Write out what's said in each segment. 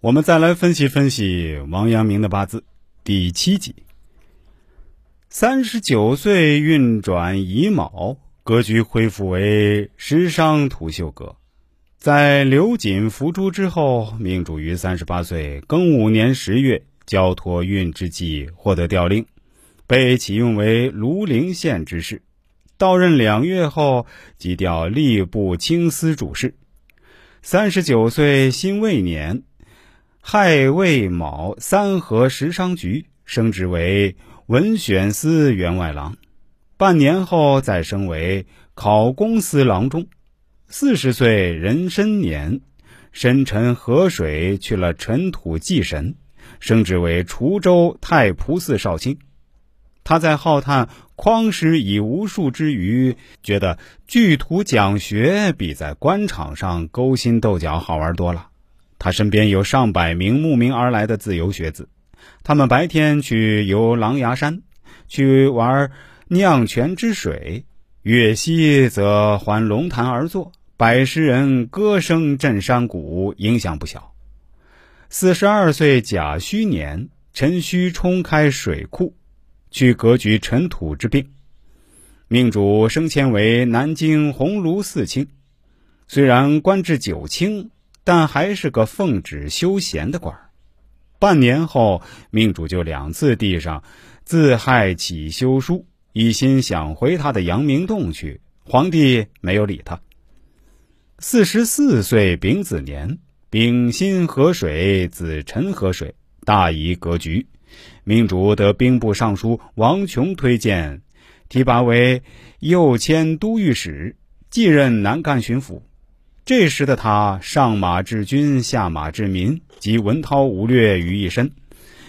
我们再来分析分析王阳明的八字，第七集。三十九岁运转乙卯，格局恢复为食伤土秀格。在刘瑾伏诛之后，命主于三十八岁庚午年十月交托运之际，获得调令，被启用为庐陵县知事。到任两月后，即调吏部清司主事。三十九岁辛未年。亥未卯三合食商局升职为文选司员外郎，半年后再升为考功司郎中。四十岁壬申年，申辰河水去了尘土祭神，升职为滁州太仆寺少卿。他在浩叹匡时以无数之余，觉得聚徒讲学比在官场上勾心斗角好玩多了。他身边有上百名慕名而来的自由学子，他们白天去游狼牙山，去玩酿泉之水；月夕则环龙潭而坐，百十人歌声震山谷，影响不小。四十二岁甲戌年，辰戌冲开水库，去革局尘土之病。命主升迁为南京鸿胪寺卿，虽然官至九卿。但还是个奉旨休闲的官儿。半年后，命主就两次递上自害起休书，一心想回他的阳明洞去。皇帝没有理他。四十四岁丙子年，丙辛河水，子辰河水，大宜格局。命主得兵部尚书王琼推荐，提拔为右迁都御史，继任南赣巡抚。这时的他上马治军，下马治民，集文韬武略于一身，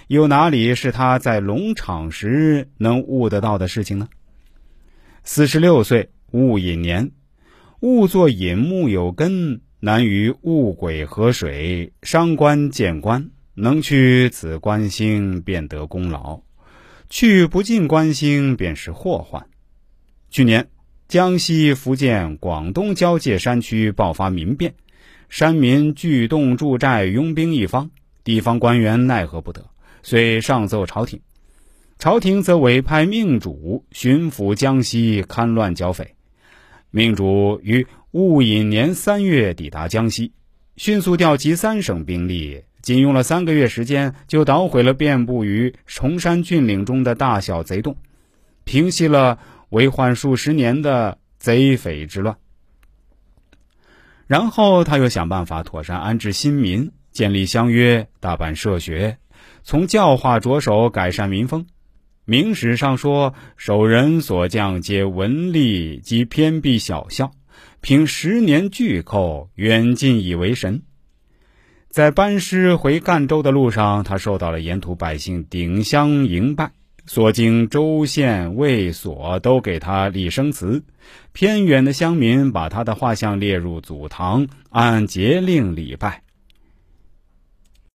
又哪里是他在龙场时能悟得到的事情呢？四十六岁戊寅年，戊作寅木有根，难于戊癸河水，伤官见官，能去此官星，便得功劳；去不尽官星，便是祸患。去年。江西、福建、广东交界山区爆发民变，山民聚众驻寨，拥兵一方，地方官员奈何不得，遂上奏朝廷。朝廷则委派命主巡抚江西，勘乱剿匪。命主于戊寅年三月抵达江西，迅速调集三省兵力，仅用了三个月时间，就捣毁了遍布于崇山峻岭中的大小贼洞，平息了。为患数十年的贼匪之乱，然后他又想办法妥善安置新民，建立乡约，大办社学，从教化着手改善民风。明史上说，守人所将皆文吏及偏僻小校，凭十年巨寇，远近以为神。在班师回赣州的路上，他受到了沿途百姓顶香迎拜。所经州县卫所都给他立生祠，偏远的乡民把他的画像列入祖堂，按节令礼拜。